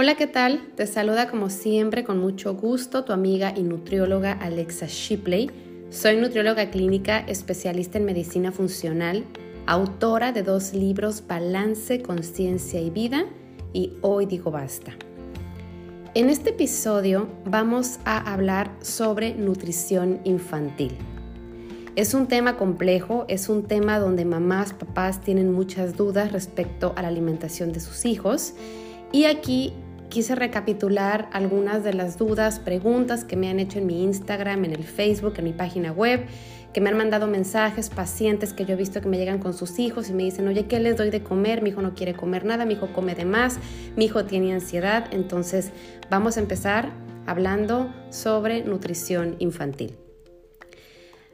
Hola, ¿qué tal? Te saluda como siempre con mucho gusto tu amiga y nutrióloga Alexa Shipley. Soy nutrióloga clínica especialista en medicina funcional, autora de dos libros Balance, Conciencia y Vida y Hoy digo basta. En este episodio vamos a hablar sobre nutrición infantil. Es un tema complejo, es un tema donde mamás, papás tienen muchas dudas respecto a la alimentación de sus hijos y aquí quise recapitular algunas de las dudas, preguntas que me han hecho en mi Instagram, en el Facebook, en mi página web, que me han mandado mensajes, pacientes que yo he visto que me llegan con sus hijos y me dicen, oye, ¿qué les doy de comer? Mi hijo no quiere comer nada, mi hijo come de más, mi hijo tiene ansiedad. Entonces, vamos a empezar hablando sobre nutrición infantil.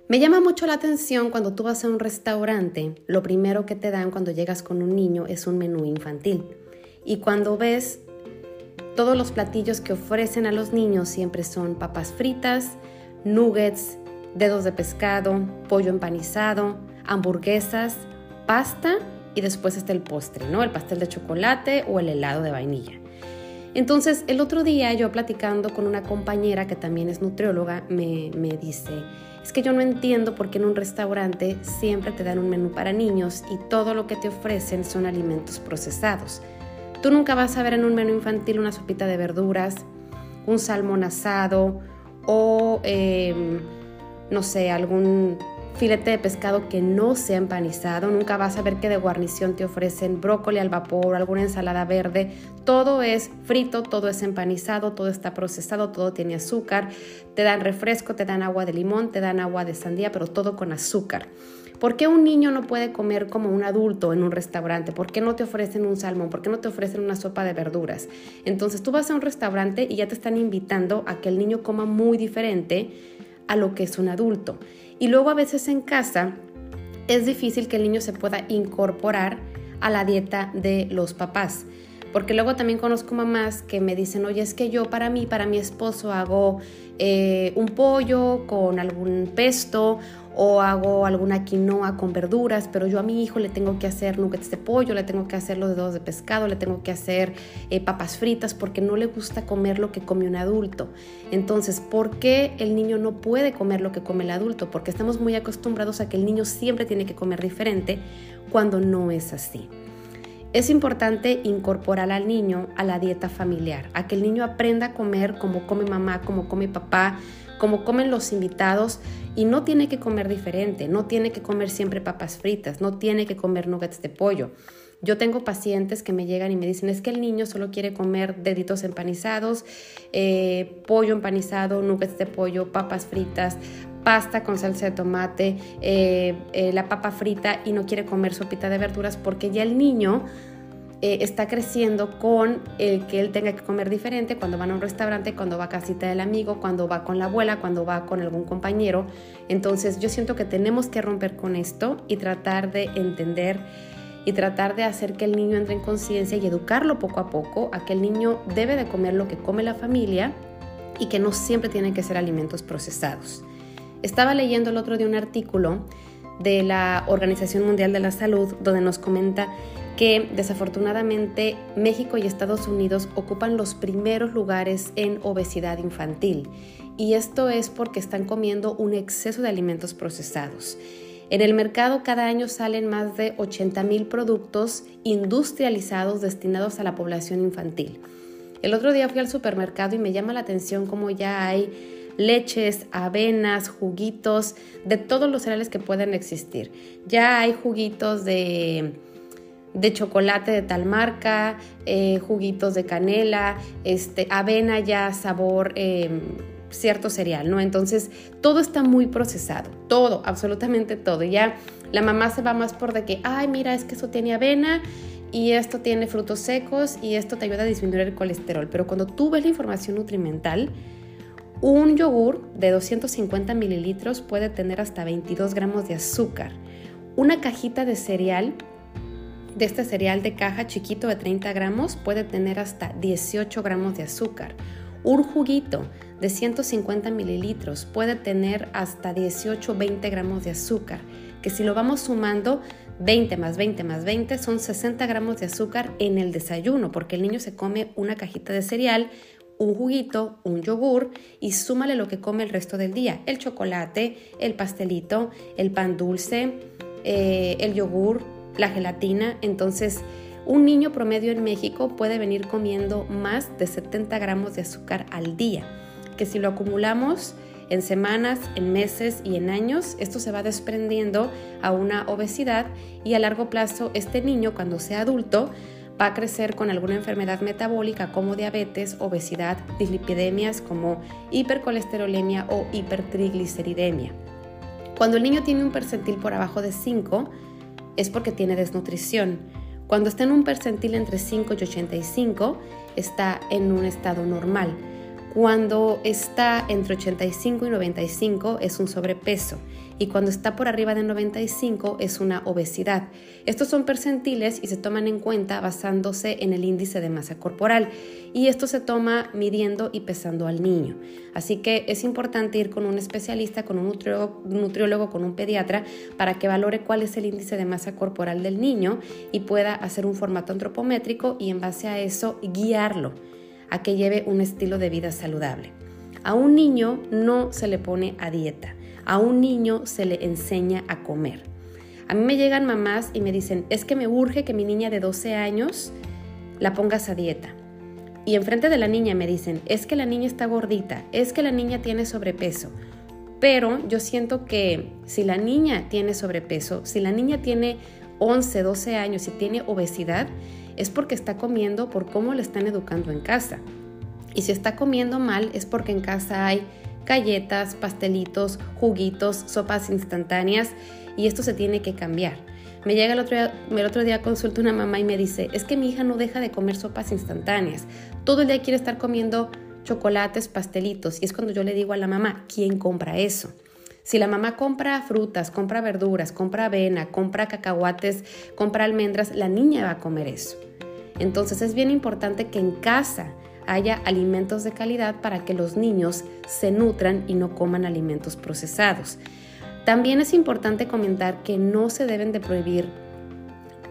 Me llama mucho la atención cuando tú vas a un restaurante, lo primero que te dan cuando llegas con un niño es un menú infantil. Y cuando ves todos los platillos que ofrecen a los niños siempre son papas fritas, nuggets, dedos de pescado, pollo empanizado, hamburguesas, pasta y después está el postre, ¿no? El pastel de chocolate o el helado de vainilla. Entonces, el otro día yo platicando con una compañera que también es nutrióloga, me, me dice, es que yo no entiendo por qué en un restaurante siempre te dan un menú para niños y todo lo que te ofrecen son alimentos procesados. Tú nunca vas a ver en un menú infantil una sopita de verduras, un salmón asado o, em, no sé, algún filete de pescado que no sea empanizado. Nunca vas a ver que de guarnición te ofrecen brócoli al vapor, alguna ensalada verde. Todo es frito, todo es empanizado, todo está procesado, todo tiene azúcar. Te dan refresco, te dan agua de limón, te dan agua de sandía, pero todo con azúcar. ¿Por qué un niño no puede comer como un adulto en un restaurante? ¿Por qué no te ofrecen un salmón? ¿Por qué no te ofrecen una sopa de verduras? Entonces tú vas a un restaurante y ya te están invitando a que el niño coma muy diferente a lo que es un adulto. Y luego a veces en casa es difícil que el niño se pueda incorporar a la dieta de los papás. Porque luego también conozco mamás que me dicen, oye, es que yo para mí, para mi esposo hago eh, un pollo con algún pesto o hago alguna quinoa con verduras, pero yo a mi hijo le tengo que hacer nuggets de pollo, le tengo que hacer los dedos de pescado, le tengo que hacer eh, papas fritas porque no le gusta comer lo que come un adulto. Entonces, ¿por qué el niño no puede comer lo que come el adulto? Porque estamos muy acostumbrados a que el niño siempre tiene que comer diferente cuando no es así. Es importante incorporar al niño a la dieta familiar, a que el niño aprenda a comer como come mamá, como come papá, como comen los invitados y no tiene que comer diferente, no tiene que comer siempre papas fritas, no tiene que comer nuggets de pollo. Yo tengo pacientes que me llegan y me dicen, es que el niño solo quiere comer deditos empanizados, eh, pollo empanizado, nuggets de pollo, papas fritas, pasta con salsa de tomate, eh, eh, la papa frita y no quiere comer sopita de verduras porque ya el niño eh, está creciendo con el que él tenga que comer diferente cuando va a un restaurante, cuando va a casita del amigo, cuando va con la abuela, cuando va con algún compañero. Entonces yo siento que tenemos que romper con esto y tratar de entender y tratar de hacer que el niño entre en conciencia y educarlo poco a poco a que el niño debe de comer lo que come la familia y que no siempre tienen que ser alimentos procesados. Estaba leyendo el otro día un artículo de la Organización Mundial de la Salud donde nos comenta que desafortunadamente México y Estados Unidos ocupan los primeros lugares en obesidad infantil. Y esto es porque están comiendo un exceso de alimentos procesados. En el mercado cada año salen más de 80 mil productos industrializados destinados a la población infantil. El otro día fui al supermercado y me llama la atención cómo ya hay leches, avenas, juguitos, de todos los cereales que pueden existir. Ya hay juguitos de de chocolate de tal marca, eh, juguitos de canela, este, avena ya sabor em, cierto cereal, ¿no? Entonces todo está muy procesado, todo, absolutamente todo. Ya la mamá se va más por de que, ay, mira, es que eso tiene avena y esto tiene frutos secos y esto te ayuda a disminuir el colesterol. Pero cuando tú ves la información nutrimental, un yogur de 250 mililitros puede tener hasta 22 gramos de azúcar. Una cajita de cereal de este cereal de caja chiquito de 30 gramos puede tener hasta 18 gramos de azúcar. Un juguito de 150 mililitros puede tener hasta 18 20 gramos de azúcar, que si lo vamos sumando 20 más 20 más 20 son 60 gramos de azúcar en el desayuno, porque el niño se come una cajita de cereal, un juguito, un yogur y súmale lo que come el resto del día, el chocolate, el pastelito, el pan dulce, eh, el yogur, la gelatina. Entonces, un niño promedio en México puede venir comiendo más de 70 gramos de azúcar al día, que si lo acumulamos en semanas, en meses y en años, esto se va desprendiendo a una obesidad y a largo plazo este niño cuando sea adulto va a crecer con alguna enfermedad metabólica como diabetes, obesidad, dislipidemias como hipercolesterolemia o hipertrigliceridemia. Cuando el niño tiene un percentil por abajo de 5 es porque tiene desnutrición. Cuando está en un percentil entre 5 y 85 está en un estado normal. Cuando está entre 85 y 95 es un sobrepeso y cuando está por arriba de 95 es una obesidad. Estos son percentiles y se toman en cuenta basándose en el índice de masa corporal y esto se toma midiendo y pesando al niño. Así que es importante ir con un especialista, con un nutriólogo, con un pediatra para que valore cuál es el índice de masa corporal del niño y pueda hacer un formato antropométrico y en base a eso guiarlo a que lleve un estilo de vida saludable. A un niño no se le pone a dieta, a un niño se le enseña a comer. A mí me llegan mamás y me dicen, es que me urge que mi niña de 12 años la pongas a dieta. Y enfrente de la niña me dicen, es que la niña está gordita, es que la niña tiene sobrepeso. Pero yo siento que si la niña tiene sobrepeso, si la niña tiene 11, 12 años y tiene obesidad, es porque está comiendo por cómo le están educando en casa. Y si está comiendo mal es porque en casa hay galletas, pastelitos, juguitos, sopas instantáneas y esto se tiene que cambiar. Me llega el otro día, el otro día consulta una mamá y me dice, es que mi hija no deja de comer sopas instantáneas. Todo el día quiere estar comiendo chocolates, pastelitos. Y es cuando yo le digo a la mamá, ¿quién compra eso? Si la mamá compra frutas, compra verduras, compra avena, compra cacahuates, compra almendras, la niña va a comer eso. Entonces es bien importante que en casa haya alimentos de calidad para que los niños se nutran y no coman alimentos procesados. También es importante comentar que no se deben de prohibir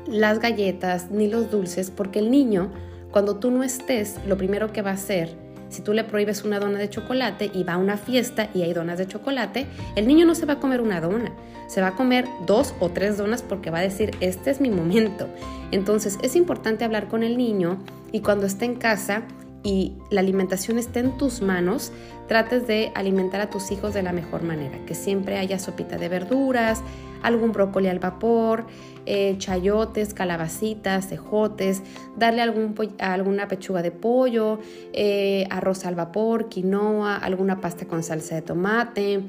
las galletas ni los dulces porque el niño, cuando tú no estés, lo primero que va a hacer si tú le prohíbes una dona de chocolate y va a una fiesta y hay donas de chocolate, el niño no se va a comer una dona, se va a comer dos o tres donas porque va a decir, este es mi momento. Entonces es importante hablar con el niño y cuando esté en casa y la alimentación esté en tus manos, trates de alimentar a tus hijos de la mejor manera, que siempre haya sopita de verduras, algún brócoli al vapor, eh, chayotes, calabacitas, cejotes, darle alguna pechuga de pollo, eh, arroz al vapor, quinoa, alguna pasta con salsa de tomate,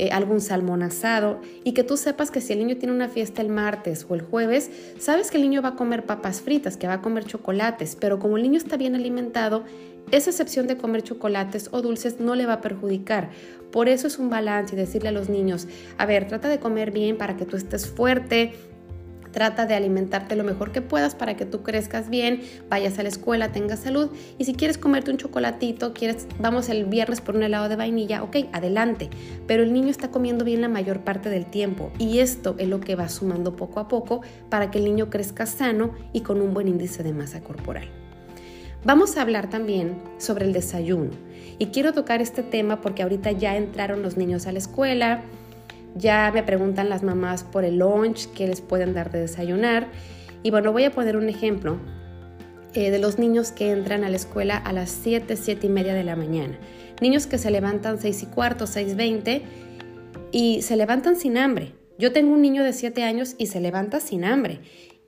eh, algún salmón asado y que tú sepas que si el niño tiene una fiesta el martes o el jueves, sabes que el niño va a comer papas fritas, que va a comer chocolates, pero como el niño está bien alimentado, esa excepción de comer chocolates o dulces no le va a perjudicar. Por eso es un balance y decirle a los niños, a ver, trata de comer bien para que tú estés fuerte, Trata de alimentarte lo mejor que puedas para que tú crezcas bien, vayas a la escuela, tengas salud. Y si quieres comerte un chocolatito, quieres, vamos el viernes por un helado de vainilla, ok, adelante. Pero el niño está comiendo bien la mayor parte del tiempo y esto es lo que va sumando poco a poco para que el niño crezca sano y con un buen índice de masa corporal. Vamos a hablar también sobre el desayuno. Y quiero tocar este tema porque ahorita ya entraron los niños a la escuela, ya me preguntan las mamás por el lunch que les pueden dar de desayunar. Y bueno, voy a poner un ejemplo eh, de los niños que entran a la escuela a las 7, 7 y media de la mañana. Niños que se levantan 6 y cuarto, 6, 20 y se levantan sin hambre. Yo tengo un niño de 7 años y se levanta sin hambre.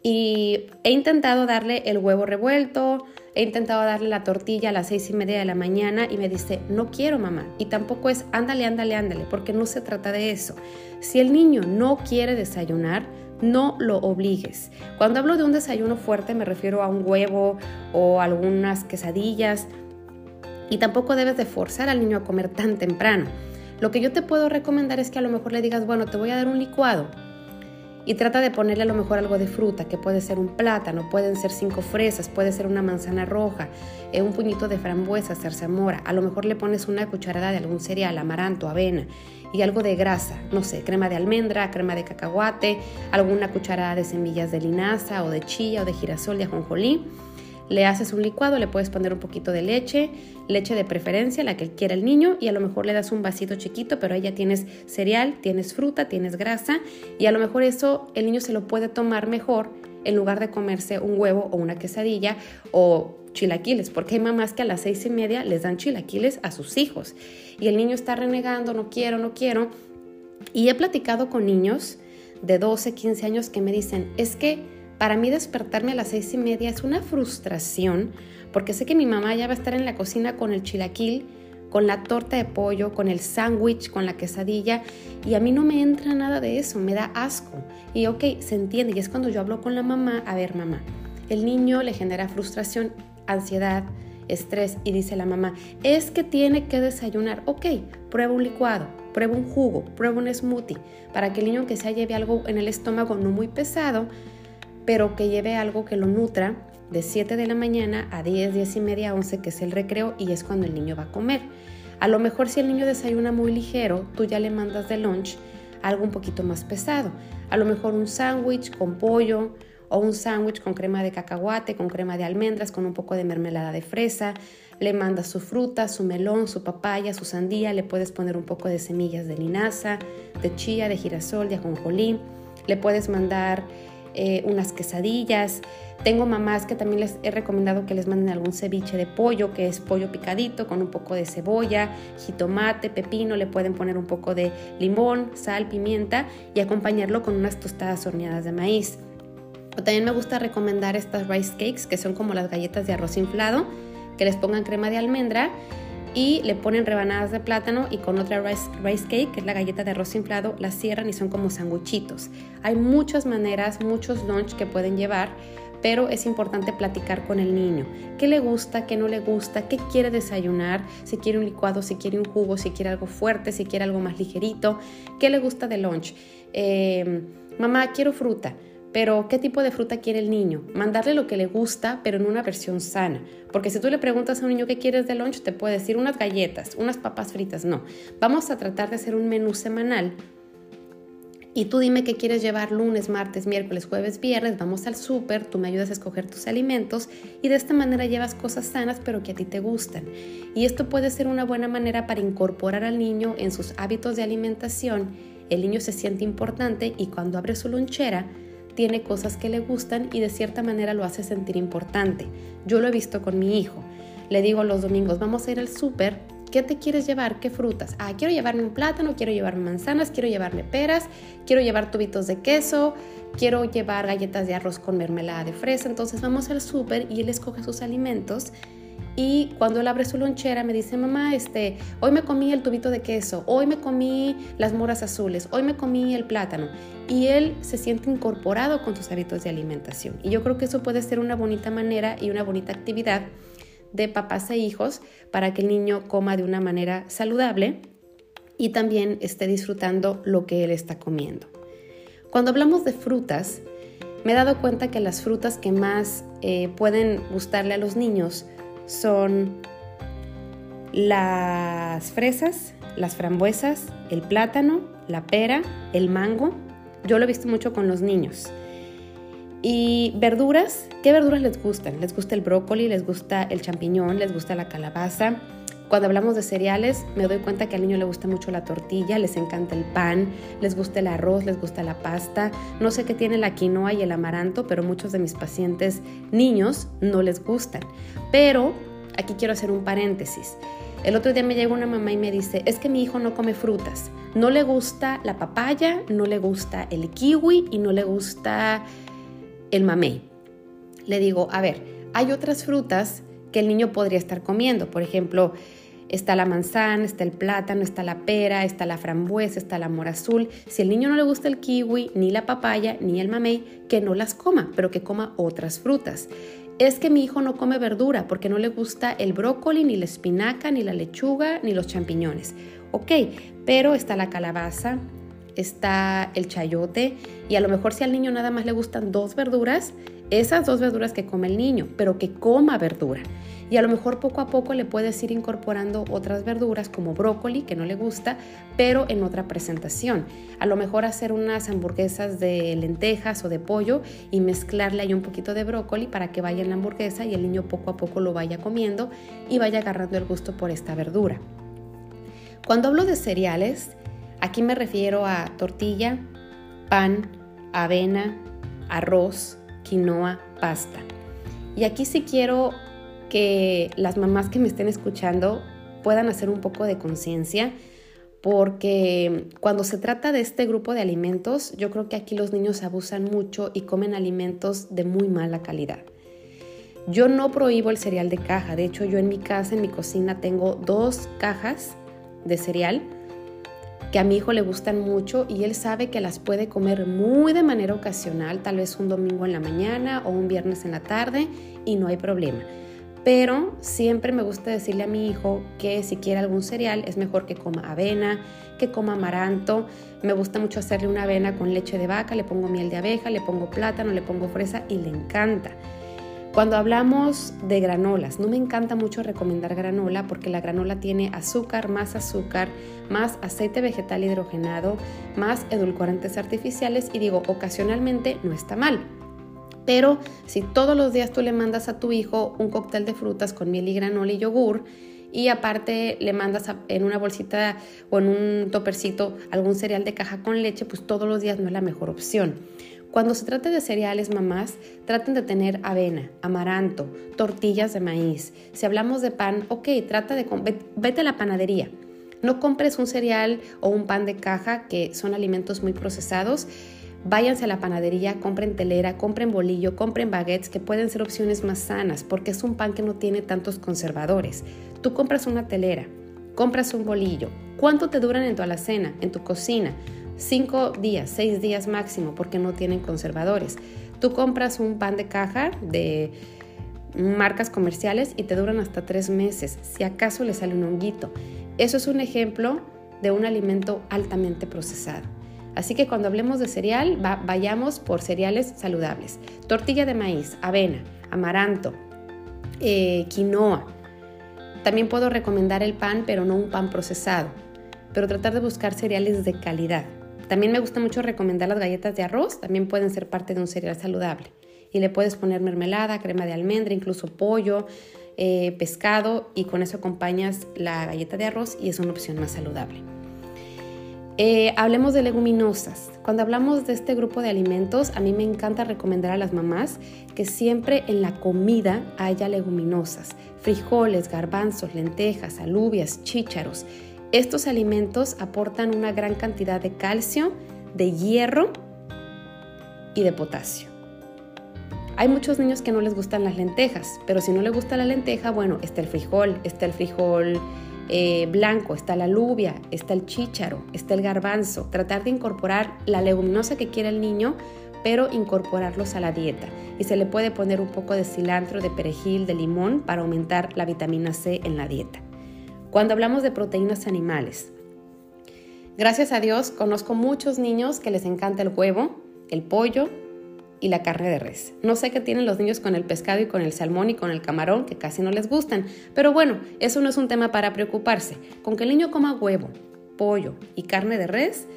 Y he intentado darle el huevo revuelto, he intentado darle la tortilla a las seis y media de la mañana y me dice, no quiero mamá. Y tampoco es, ándale, ándale, ándale, porque no se trata de eso. Si el niño no quiere desayunar, no lo obligues. Cuando hablo de un desayuno fuerte me refiero a un huevo o algunas quesadillas. Y tampoco debes de forzar al niño a comer tan temprano. Lo que yo te puedo recomendar es que a lo mejor le digas, bueno, te voy a dar un licuado y trata de ponerle a lo mejor algo de fruta, que puede ser un plátano, pueden ser cinco fresas, puede ser una manzana roja, eh, un puñito de frambuesa, zarzamora, a lo mejor le pones una cucharada de algún cereal, amaranto, avena, y algo de grasa, no sé, crema de almendra, crema de cacahuate, alguna cucharada de semillas de linaza o de chía o de girasol de ajonjolí. Le haces un licuado, le puedes poner un poquito de leche, leche de preferencia, la que quiera el niño, y a lo mejor le das un vasito chiquito, pero ahí ya tienes cereal, tienes fruta, tienes grasa, y a lo mejor eso el niño se lo puede tomar mejor en lugar de comerse un huevo o una quesadilla o chilaquiles, porque hay mamás que a las seis y media les dan chilaquiles a sus hijos y el niño está renegando, no quiero, no quiero. Y he platicado con niños de 12, 15 años que me dicen, es que para mí despertarme a las seis y media es una frustración, porque sé que mi mamá ya va a estar en la cocina con el chilaquil, con la torta de pollo, con el sándwich, con la quesadilla, y a mí no me entra nada de eso, me da asco. Y ok, se entiende, y es cuando yo hablo con la mamá, a ver mamá, el niño le genera frustración, ansiedad, estrés, y dice la mamá, es que tiene que desayunar, ok, prueba un licuado, prueba un jugo, prueba un smoothie, para que el niño que se lleve algo en el estómago no muy pesado, pero que lleve algo que lo nutra de 7 de la mañana a 10, 10 y media, 11, que es el recreo y es cuando el niño va a comer. A lo mejor si el niño desayuna muy ligero, tú ya le mandas de lunch algo un poquito más pesado. A lo mejor un sándwich con pollo o un sándwich con crema de cacahuate, con crema de almendras, con un poco de mermelada de fresa. Le mandas su fruta, su melón, su papaya, su sandía. Le puedes poner un poco de semillas de linaza, de chía, de girasol, de ajonjolí. Le puedes mandar eh, unas quesadillas. Tengo mamás que también les he recomendado que les manden algún ceviche de pollo, que es pollo picadito con un poco de cebolla, jitomate, pepino, le pueden poner un poco de limón, sal, pimienta y acompañarlo con unas tostadas horneadas de maíz. O también me gusta recomendar estas rice cakes, que son como las galletas de arroz inflado, que les pongan crema de almendra y le ponen rebanadas de plátano y con otra rice, cake, que es la galleta de arroz inflado, la cierran y son como sanguchitos. Hay muchas maneras, muchos lunch que pueden llevar, pero es importante platicar con el niño. ¿Qué le gusta, qué no le gusta, qué quiere desayunar? Si quiere un licuado, si quiere un jugo, si quiere algo fuerte, si quiere algo más ligerito. ¿Qué le gusta de lunch? Eh, mamá, quiero fruta. Pero, ¿qué tipo de fruta quiere el niño? Mandarle lo que le gusta, pero en una versión sana. Porque si tú le preguntas a un niño qué quieres de lunch, te puede decir unas galletas, unas papas fritas. No. Vamos a tratar de hacer un menú semanal. Y tú dime qué quieres llevar lunes, martes, miércoles, jueves, viernes. Vamos al súper, tú me ayudas a escoger tus alimentos y de esta manera llevas cosas sanas, pero que a ti te gustan. Y esto puede ser una buena manera para incorporar al niño en sus hábitos de alimentación. El niño se siente importante y cuando abre su lonchera, tiene cosas que le gustan y de cierta manera lo hace sentir importante. Yo lo he visto con mi hijo. Le digo los domingos, vamos a ir al súper, ¿qué te quieres llevar? ¿Qué frutas? Ah, quiero llevarme un plátano, quiero llevarme manzanas, quiero llevarme peras, quiero llevar tubitos de queso, quiero llevar galletas de arroz con mermelada de fresa. Entonces vamos al súper y él escoge sus alimentos y cuando él abre su lonchera me dice, mamá, este, hoy me comí el tubito de queso, hoy me comí las moras azules, hoy me comí el plátano. Y él se siente incorporado con sus hábitos de alimentación. Y yo creo que eso puede ser una bonita manera y una bonita actividad de papás e hijos para que el niño coma de una manera saludable y también esté disfrutando lo que él está comiendo. Cuando hablamos de frutas, me he dado cuenta que las frutas que más eh, pueden gustarle a los niños son las fresas, las frambuesas, el plátano, la pera, el mango. Yo lo he visto mucho con los niños. Y verduras, ¿qué verduras les gustan? Les gusta el brócoli, les gusta el champiñón, les gusta la calabaza. Cuando hablamos de cereales, me doy cuenta que al niño le gusta mucho la tortilla, les encanta el pan, les gusta el arroz, les gusta la pasta. No sé qué tiene la quinoa y el amaranto, pero muchos de mis pacientes niños no les gustan. Pero aquí quiero hacer un paréntesis. El otro día me llegó una mamá y me dice, es que mi hijo no come frutas. No le gusta la papaya, no le gusta el kiwi y no le gusta el mamey. Le digo, a ver, hay otras frutas que el niño podría estar comiendo. Por ejemplo, Está la manzana, está el plátano, está la pera, está la frambuesa, está la mora azul. Si el niño no le gusta el kiwi, ni la papaya, ni el mamey, que no las coma, pero que coma otras frutas. Es que mi hijo no come verdura porque no le gusta el brócoli, ni la espinaca, ni la lechuga, ni los champiñones. Ok, pero está la calabaza, está el chayote y a lo mejor si al niño nada más le gustan dos verduras, esas dos verduras que come el niño, pero que coma verdura. Y a lo mejor poco a poco le puedes ir incorporando otras verduras como brócoli, que no le gusta, pero en otra presentación. A lo mejor hacer unas hamburguesas de lentejas o de pollo y mezclarle ahí un poquito de brócoli para que vaya en la hamburguesa y el niño poco a poco lo vaya comiendo y vaya agarrando el gusto por esta verdura. Cuando hablo de cereales, aquí me refiero a tortilla, pan, avena, arroz, quinoa, pasta. Y aquí sí quiero que las mamás que me estén escuchando puedan hacer un poco de conciencia porque cuando se trata de este grupo de alimentos, yo creo que aquí los niños abusan mucho y comen alimentos de muy mala calidad. Yo no prohíbo el cereal de caja, de hecho yo en mi casa, en mi cocina, tengo dos cajas de cereal que a mi hijo le gustan mucho y él sabe que las puede comer muy de manera ocasional, tal vez un domingo en la mañana o un viernes en la tarde y no hay problema. Pero siempre me gusta decirle a mi hijo que si quiere algún cereal es mejor que coma avena, que coma amaranto. Me gusta mucho hacerle una avena con leche de vaca, le pongo miel de abeja, le pongo plátano, le pongo fresa y le encanta. Cuando hablamos de granolas, no me encanta mucho recomendar granola porque la granola tiene azúcar, más azúcar, más aceite vegetal hidrogenado, más edulcorantes artificiales y digo, ocasionalmente no está mal. Pero si todos los días tú le mandas a tu hijo un cóctel de frutas con miel y granola y yogur, y aparte le mandas en una bolsita o en un topercito algún cereal de caja con leche, pues todos los días no es la mejor opción. Cuando se trate de cereales, mamás, traten de tener avena, amaranto, tortillas de maíz. Si hablamos de pan, ok, trata de vete a la panadería. No compres un cereal o un pan de caja que son alimentos muy procesados. Váyanse a la panadería, compren telera, compren bolillo, compren baguettes que pueden ser opciones más sanas porque es un pan que no tiene tantos conservadores. Tú compras una telera, compras un bolillo. ¿Cuánto te duran en tu alacena, en tu cocina? Cinco días, seis días máximo, porque no tienen conservadores. Tú compras un pan de caja de marcas comerciales y te duran hasta tres meses, si acaso le sale un honguito. Eso es un ejemplo de un alimento altamente procesado. Así que cuando hablemos de cereal, vayamos por cereales saludables. Tortilla de maíz, avena, amaranto, eh, quinoa. También puedo recomendar el pan, pero no un pan procesado. Pero tratar de buscar cereales de calidad. También me gusta mucho recomendar las galletas de arroz, también pueden ser parte de un cereal saludable. Y le puedes poner mermelada, crema de almendra, incluso pollo, eh, pescado y con eso acompañas la galleta de arroz y es una opción más saludable. Eh, hablemos de leguminosas. Cuando hablamos de este grupo de alimentos, a mí me encanta recomendar a las mamás que siempre en la comida haya leguminosas, frijoles, garbanzos, lentejas, alubias, chícharos. Estos alimentos aportan una gran cantidad de calcio, de hierro y de potasio. Hay muchos niños que no les gustan las lentejas, pero si no le gusta la lenteja, bueno, está el frijol, está el frijol eh, blanco, está la alubia, está el chícharo, está el garbanzo. Tratar de incorporar la leguminosa que quiere el niño, pero incorporarlos a la dieta. Y se le puede poner un poco de cilantro, de perejil, de limón para aumentar la vitamina C en la dieta cuando hablamos de proteínas animales. Gracias a Dios conozco muchos niños que les encanta el huevo, el pollo y la carne de res. No sé qué tienen los niños con el pescado y con el salmón y con el camarón, que casi no les gustan, pero bueno, eso no es un tema para preocuparse. Con que el niño coma huevo, pollo y carne de res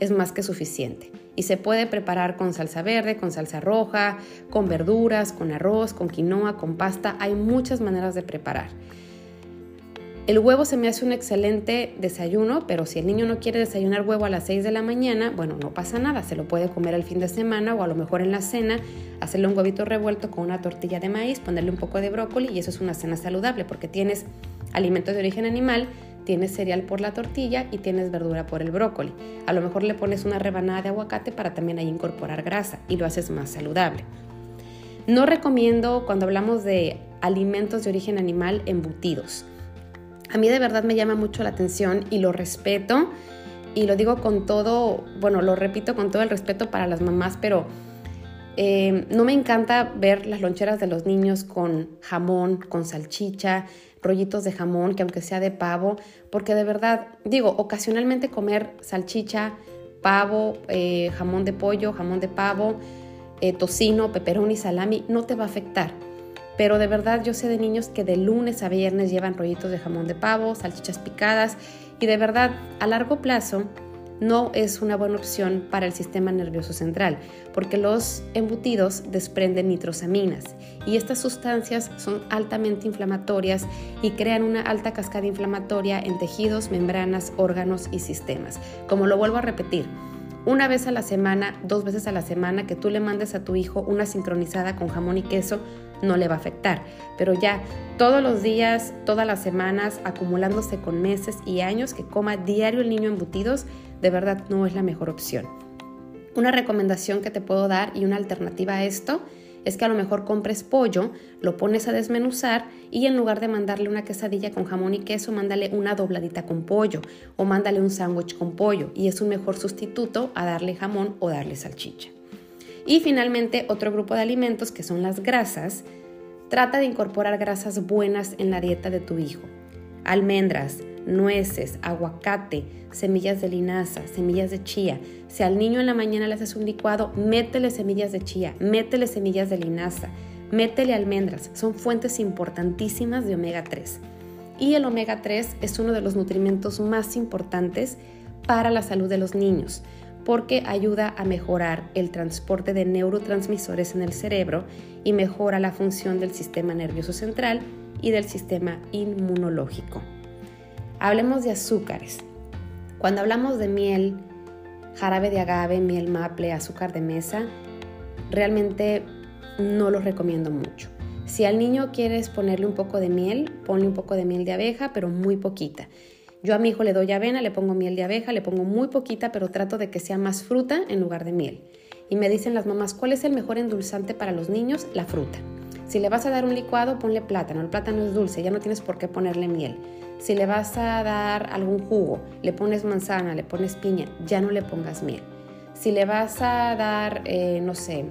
es más que suficiente. Y se puede preparar con salsa verde, con salsa roja, con verduras, con arroz, con quinoa, con pasta. Hay muchas maneras de preparar. El huevo se me hace un excelente desayuno, pero si el niño no quiere desayunar huevo a las 6 de la mañana, bueno, no pasa nada, se lo puede comer el fin de semana o a lo mejor en la cena, hacerle un huevito revuelto con una tortilla de maíz, ponerle un poco de brócoli y eso es una cena saludable porque tienes alimentos de origen animal, tienes cereal por la tortilla y tienes verdura por el brócoli. A lo mejor le pones una rebanada de aguacate para también ahí incorporar grasa y lo haces más saludable. No recomiendo cuando hablamos de alimentos de origen animal embutidos. A mí de verdad me llama mucho la atención y lo respeto y lo digo con todo, bueno, lo repito con todo el respeto para las mamás, pero eh, no me encanta ver las loncheras de los niños con jamón, con salchicha, rollitos de jamón, que aunque sea de pavo, porque de verdad, digo, ocasionalmente comer salchicha, pavo, eh, jamón de pollo, jamón de pavo, eh, tocino, y salami, no te va a afectar. Pero de verdad yo sé de niños que de lunes a viernes llevan rollitos de jamón de pavo, salchichas picadas y de verdad a largo plazo no es una buena opción para el sistema nervioso central, porque los embutidos desprenden nitrosaminas y estas sustancias son altamente inflamatorias y crean una alta cascada inflamatoria en tejidos, membranas, órganos y sistemas. Como lo vuelvo a repetir, una vez a la semana, dos veces a la semana que tú le mandes a tu hijo una sincronizada con jamón y queso, no le va a afectar. Pero ya todos los días, todas las semanas, acumulándose con meses y años que coma diario el niño embutidos, de verdad no es la mejor opción. Una recomendación que te puedo dar y una alternativa a esto es que a lo mejor compres pollo, lo pones a desmenuzar y en lugar de mandarle una quesadilla con jamón y queso, mándale una dobladita con pollo o mándale un sándwich con pollo y es un mejor sustituto a darle jamón o darle salchicha. Y finalmente, otro grupo de alimentos que son las grasas. Trata de incorporar grasas buenas en la dieta de tu hijo. Almendras, nueces, aguacate, semillas de linaza, semillas de chía. Si al niño en la mañana le haces un licuado, métele semillas de chía, métele semillas de linaza, métele almendras. Son fuentes importantísimas de omega 3. Y el omega 3 es uno de los nutrimentos más importantes para la salud de los niños porque ayuda a mejorar el transporte de neurotransmisores en el cerebro y mejora la función del sistema nervioso central y del sistema inmunológico. Hablemos de azúcares. Cuando hablamos de miel, jarabe de agave, miel maple, azúcar de mesa, realmente no los recomiendo mucho. Si al niño quieres ponerle un poco de miel, ponle un poco de miel de abeja, pero muy poquita. Yo a mi hijo le doy avena, le pongo miel de abeja, le pongo muy poquita, pero trato de que sea más fruta en lugar de miel. Y me dicen las mamás, ¿cuál es el mejor endulzante para los niños? La fruta. Si le vas a dar un licuado, ponle plátano. El plátano es dulce, ya no tienes por qué ponerle miel. Si le vas a dar algún jugo, le pones manzana, le pones piña, ya no le pongas miel. Si le vas a dar, eh, no sé,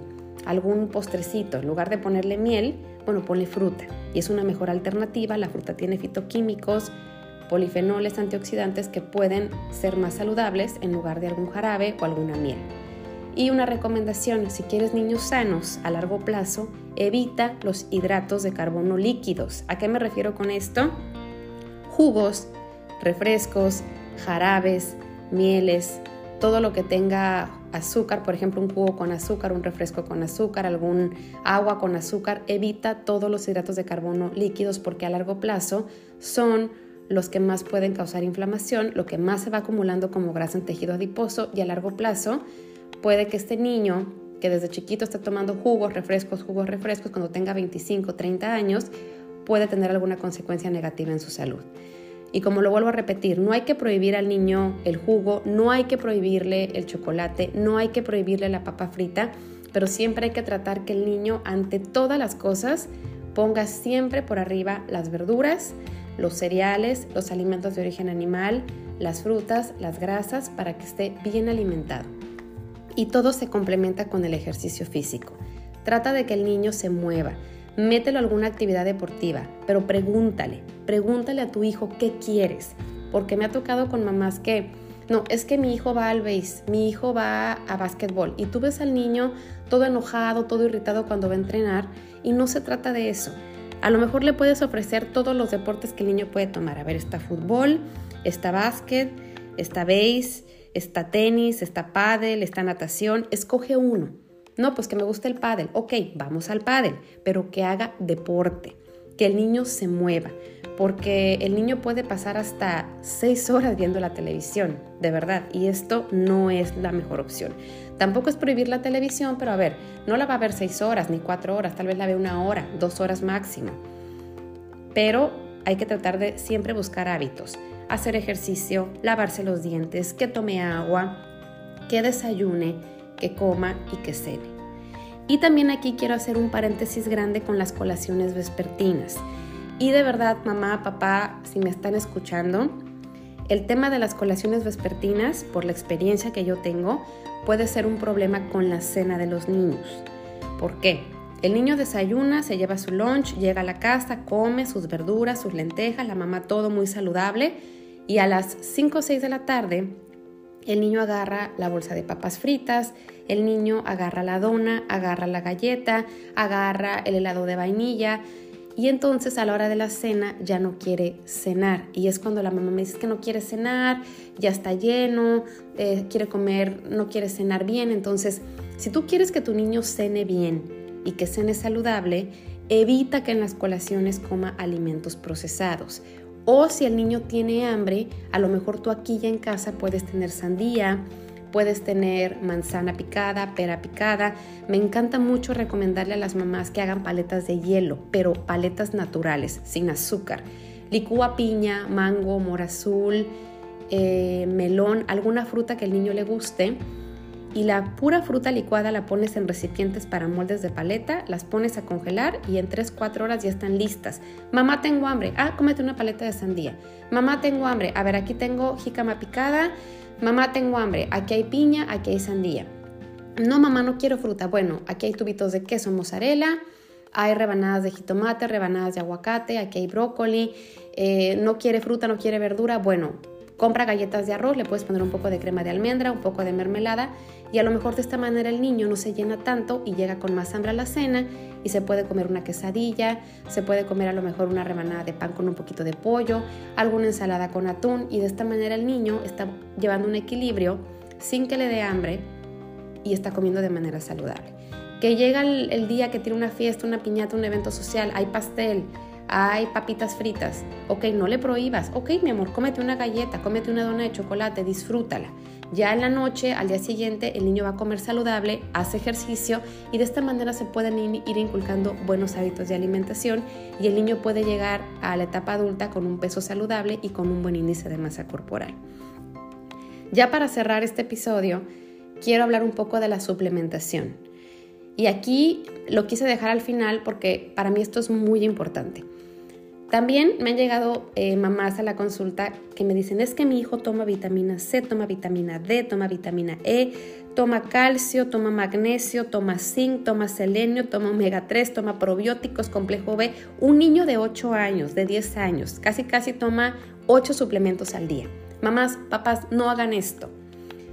algún postrecito, en lugar de ponerle miel, bueno, ponle fruta. Y es una mejor alternativa. La fruta tiene fitoquímicos, polifenoles, antioxidantes que pueden ser más saludables en lugar de algún jarabe o alguna miel. Y una recomendación, si quieres niños sanos a largo plazo, evita los hidratos de carbono líquidos. ¿A qué me refiero con esto? jugos, refrescos, jarabes, mieles, todo lo que tenga azúcar, por ejemplo, un jugo con azúcar, un refresco con azúcar, algún agua con azúcar, evita todos los hidratos de carbono líquidos porque a largo plazo son los que más pueden causar inflamación, lo que más se va acumulando como grasa en tejido adiposo y a largo plazo puede que este niño que desde chiquito está tomando jugos, refrescos, jugos, refrescos, cuando tenga 25, 30 años, puede tener alguna consecuencia negativa en su salud. Y como lo vuelvo a repetir, no hay que prohibir al niño el jugo, no hay que prohibirle el chocolate, no hay que prohibirle la papa frita, pero siempre hay que tratar que el niño ante todas las cosas ponga siempre por arriba las verduras, los cereales, los alimentos de origen animal, las frutas, las grasas, para que esté bien alimentado. Y todo se complementa con el ejercicio físico. Trata de que el niño se mueva, mételo a alguna actividad deportiva, pero pregúntale, pregúntale a tu hijo qué quieres, porque me ha tocado con mamás que, no, es que mi hijo va al base, mi hijo va a básquetbol y tú ves al niño todo enojado, todo irritado cuando va a entrenar y no se trata de eso. A lo mejor le puedes ofrecer todos los deportes que el niño puede tomar. A ver, está fútbol, está básquet, está base, está tenis, está pádel, está natación. Escoge uno no, pues que me gusta el pádel. Ok, vamos al pádel, pero que haga deporte, que el niño se mueva, porque el niño puede pasar hasta seis horas viendo la televisión, de verdad, y esto no es la mejor opción. Tampoco es prohibir la televisión, pero a ver, no la va a ver seis horas ni cuatro horas, tal vez la ve una hora, dos horas máximo. Pero hay que tratar de siempre buscar hábitos, hacer ejercicio, lavarse los dientes, que tome agua, que desayune, que coma y que cene. Y también aquí quiero hacer un paréntesis grande con las colaciones vespertinas. Y de verdad, mamá, papá, si me están escuchando, el tema de las colaciones vespertinas, por la experiencia que yo tengo, puede ser un problema con la cena de los niños. ¿Por qué? El niño desayuna, se lleva su lunch, llega a la casa, come sus verduras, sus lentejas, la mamá todo muy saludable y a las 5 o 6 de la tarde el niño agarra la bolsa de papas fritas, el niño agarra la dona, agarra la galleta, agarra el helado de vainilla y entonces a la hora de la cena ya no quiere cenar. Y es cuando la mamá me dice que no quiere cenar, ya está lleno, eh, quiere comer, no quiere cenar bien. Entonces, si tú quieres que tu niño cene bien y que cene saludable, evita que en las colaciones coma alimentos procesados. O si el niño tiene hambre, a lo mejor tú aquí ya en casa puedes tener sandía, puedes tener manzana picada, pera picada. Me encanta mucho recomendarle a las mamás que hagan paletas de hielo, pero paletas naturales, sin azúcar. Licúa piña, mango, mora azul, eh, melón, alguna fruta que el niño le guste y la pura fruta licuada la pones en recipientes para moldes de paleta, las pones a congelar y en 3-4 horas ya están listas. Mamá, tengo hambre. Ah, cómete una paleta de sandía. Mamá, tengo hambre. A ver, aquí tengo jícama picada. Mamá, tengo hambre. Aquí hay piña, aquí hay sandía. No, mamá, no quiero fruta. Bueno, aquí hay tubitos de queso mozzarella. Hay rebanadas de jitomate, rebanadas de aguacate, aquí hay brócoli. Eh, no quiere fruta, no quiere verdura. Bueno, compra galletas de arroz, le puedes poner un poco de crema de almendra, un poco de mermelada y a lo mejor de esta manera el niño no se llena tanto y llega con más hambre a la cena y se puede comer una quesadilla, se puede comer a lo mejor una rebanada de pan con un poquito de pollo, alguna ensalada con atún y de esta manera el niño está llevando un equilibrio sin que le dé hambre y está comiendo de manera saludable. Que llega el, día que tiene una fiesta, una piñata, un evento social, hay pastel, hay papitas fritas. Ok, no le prohíbas. Ok, mi amor, cómete una galleta, cómete una dona de chocolate, disfrútala. Ya en la noche, al día siguiente, el niño va a comer saludable, hace ejercicio y de esta manera se pueden ir inculcando buenos hábitos de alimentación y el niño puede llegar a la etapa adulta con un peso saludable y con un buen índice de masa corporal. Ya para cerrar este episodio, quiero hablar un poco de la suplementación. Y aquí lo quise dejar al final porque para mí esto es muy importante. También me han llegado eh, mamás a la consulta que me dicen, es que mi hijo toma vitamina C, toma vitamina D, toma vitamina E, toma calcio, toma magnesio, toma zinc, toma selenio, toma omega 3, toma probióticos, complejo B. Un niño de 8 años, de 10 años, casi casi toma 8 suplementos al día. Mamás, papás, no hagan esto.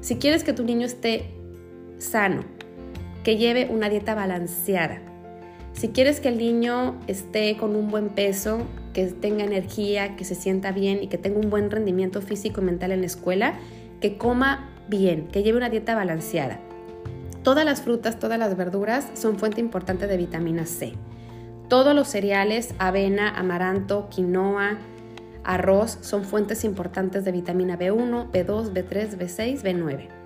Si quieres que tu niño esté sano, que lleve una dieta balanceada, si quieres que el niño esté con un buen peso, que tenga energía, que se sienta bien y que tenga un buen rendimiento físico y mental en la escuela, que coma bien, que lleve una dieta balanceada. Todas las frutas, todas las verduras son fuente importante de vitamina C. Todos los cereales, avena, amaranto, quinoa, arroz son fuentes importantes de vitamina B1, B2, B3, B6, B9.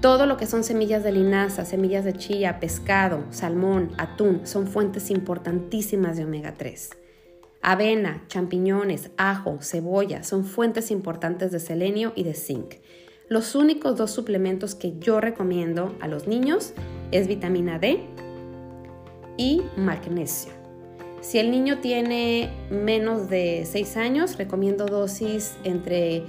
Todo lo que son semillas de linaza, semillas de chía, pescado, salmón, atún, son fuentes importantísimas de omega 3. Avena, champiñones, ajo, cebolla son fuentes importantes de selenio y de zinc. Los únicos dos suplementos que yo recomiendo a los niños es vitamina D y magnesio. Si el niño tiene menos de 6 años, recomiendo dosis entre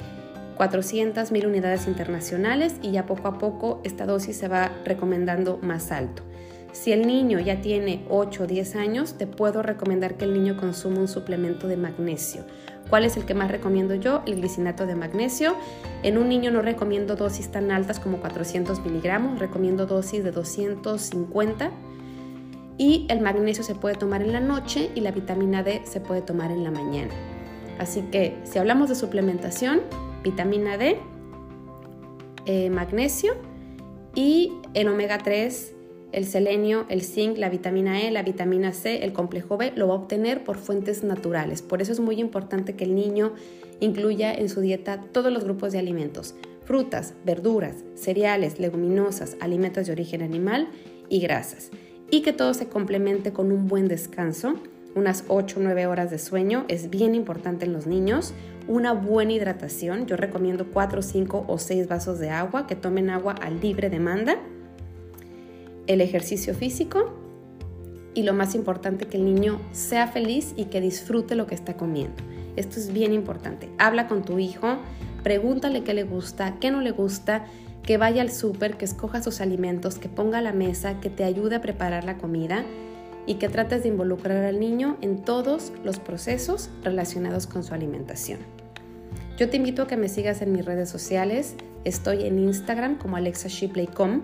400 mil unidades internacionales y ya poco a poco esta dosis se va recomendando más alto. Si el niño ya tiene 8 o 10 años, te puedo recomendar que el niño consuma un suplemento de magnesio. ¿Cuál es el que más recomiendo yo? El glicinato de magnesio. En un niño no recomiendo dosis tan altas como 400 miligramos, recomiendo dosis de 250. Y el magnesio se puede tomar en la noche y la vitamina D se puede tomar en la mañana. Así que si hablamos de suplementación, vitamina D, eh, magnesio y el omega 3, el selenio, el zinc, la vitamina E, la vitamina C, el complejo B, lo va a obtener por fuentes naturales. Por eso es muy importante que el niño incluya en su dieta todos los grupos de alimentos, frutas, verduras, cereales, leguminosas, alimentos de origen animal y grasas. Y que todo se complemente con un buen descanso, unas 8 o 9 horas de sueño, es bien importante en los niños, una buena hidratación. Yo recomiendo 4, 5 o 6 vasos de agua, que tomen agua a libre demanda. El ejercicio físico y lo más importante, que el niño sea feliz y que disfrute lo que está comiendo. Esto es bien importante. Habla con tu hijo, pregúntale qué le gusta, qué no le gusta, que vaya al súper, que escoja sus alimentos, que ponga la mesa, que te ayude a preparar la comida y que trates de involucrar al niño en todos los procesos relacionados con su alimentación. Yo te invito a que me sigas en mis redes sociales. Estoy en Instagram como alexashipley.com.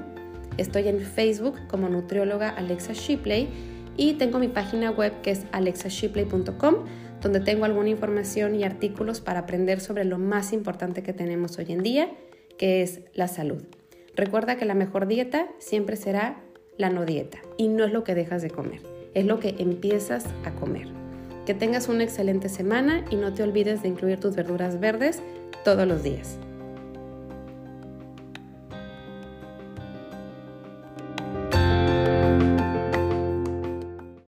Estoy en Facebook como nutrióloga Alexa Shipley y tengo mi página web que es alexashipley.com donde tengo alguna información y artículos para aprender sobre lo más importante que tenemos hoy en día, que es la salud. Recuerda que la mejor dieta siempre será la no dieta y no es lo que dejas de comer, es lo que empiezas a comer. Que tengas una excelente semana y no te olvides de incluir tus verduras verdes todos los días.